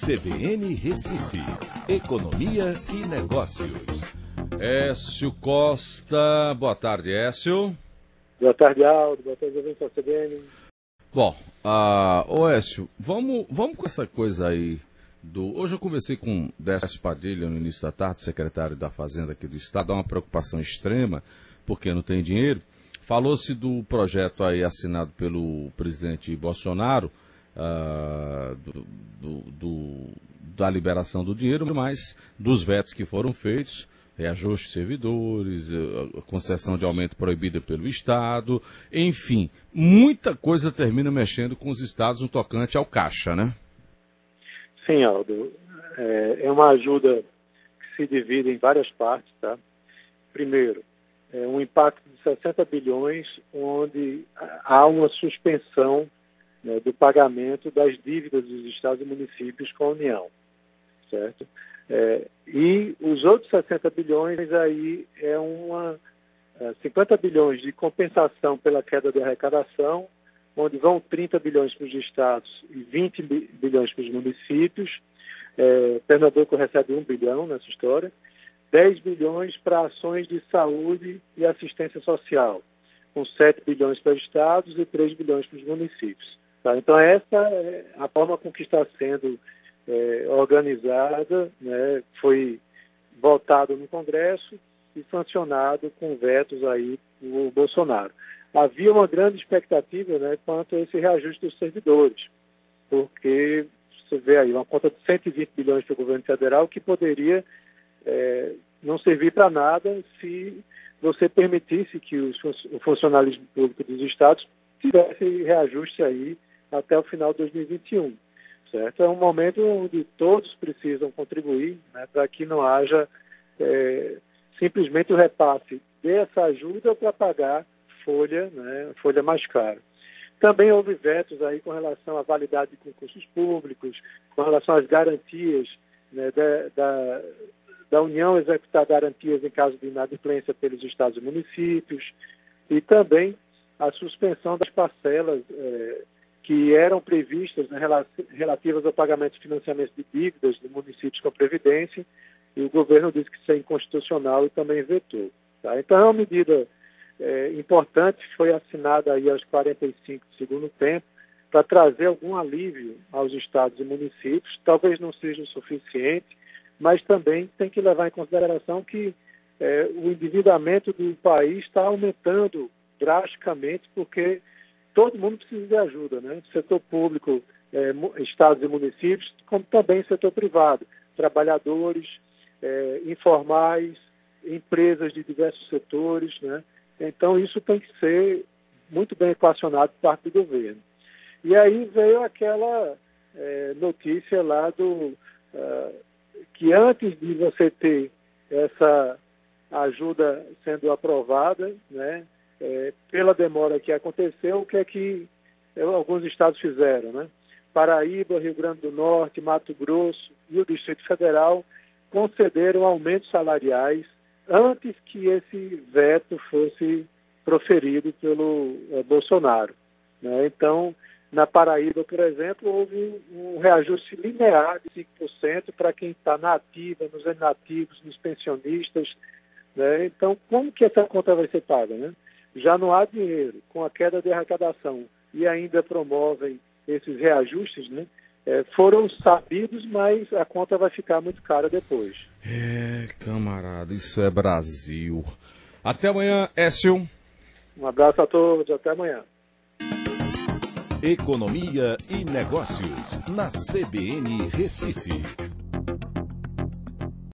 CBN Recife, Economia e Negócios. Écio Costa, boa tarde, Écio. Boa tarde, Aldo. Boa tarde, ouvintes da CBN. Bom, uh, ô Écio, vamos, vamos com essa coisa aí do... Hoje eu conversei com Décio Padilha no início da tarde, secretário da Fazenda aqui do Estado, há uma preocupação extrema, porque não tem dinheiro. Falou-se do projeto aí assinado pelo presidente Bolsonaro, uh, do, do, da liberação do dinheiro, mas dos vetos que foram feitos, reajuste de servidores, eh, concessão de aumento proibida pelo Estado, enfim, muita coisa termina mexendo com os estados no tocante ao caixa, né? Sim, Aldo. É, é uma ajuda que se divide em várias partes, tá? Primeiro, é um impacto de 60 bilhões, onde há uma suspensão né, do pagamento das dívidas dos estados e municípios com a União, certo? É, e os outros 60 bilhões aí é uma é, 50 bilhões de compensação pela queda de arrecadação, onde vão 30 bilhões para os estados e 20 bilhões para os municípios. É, Pernambuco recebe 1 bilhão nessa história. 10 bilhões para ações de saúde e assistência social, com 7 bilhões para os estados e 3 bilhões para os municípios. Tá? Então, essa é a forma com que está sendo é, organizada, né? foi votado no Congresso e sancionado com vetos aí do Bolsonaro. Havia uma grande expectativa né, quanto a esse reajuste dos servidores, porque você vê aí uma conta de 120 bilhões para o governo federal que poderia é, não servir para nada se você permitisse que os, o funcionalismo público dos estados tivesse reajuste aí até o final de 2021. Certo? É um momento onde todos precisam contribuir né, para que não haja é, simplesmente o repasse dessa ajuda para pagar folha, né, folha mais cara. Também houve vetos aí com relação à validade de concursos públicos, com relação às garantias né, da, da, da União executar garantias em caso de inadimplência pelos estados e municípios, e também a suspensão das parcelas é, que eram previstas né, relativas ao pagamento de financiamento de dívidas de municípios com a Previdência, e o governo disse que isso é inconstitucional e também vetou. Tá? Então é uma medida é, importante, foi assinada aí aos 45 do segundo tempo, para trazer algum alívio aos estados e municípios. Talvez não seja o suficiente, mas também tem que levar em consideração que é, o endividamento do país está aumentando drasticamente, porque todo mundo precisa de ajuda, né? Setor público, é, estados e municípios, como também setor privado, trabalhadores, é, informais, empresas de diversos setores, né? Então isso tem que ser muito bem equacionado por parte do governo. E aí veio aquela é, notícia lá do uh, que antes de você ter essa ajuda sendo aprovada, né? É, pela demora que aconteceu, o que é que é, alguns estados fizeram, né? Paraíba, Rio Grande do Norte, Mato Grosso e o Distrito Federal concederam aumentos salariais antes que esse veto fosse proferido pelo é, Bolsonaro. Né? Então, na Paraíba, por exemplo, houve um reajuste linear de 5% para quem está na ativa, nos inativos, nos pensionistas. Né? Então, como que essa conta vai ser paga? Né? Já não há dinheiro, com a queda de arrecadação e ainda promovem esses reajustes, né? É, foram sabidos, mas a conta vai ficar muito cara depois. É, camarada, isso é Brasil. Até amanhã, Écio. Um abraço a todos, até amanhã. Economia e Negócios, na CBN Recife.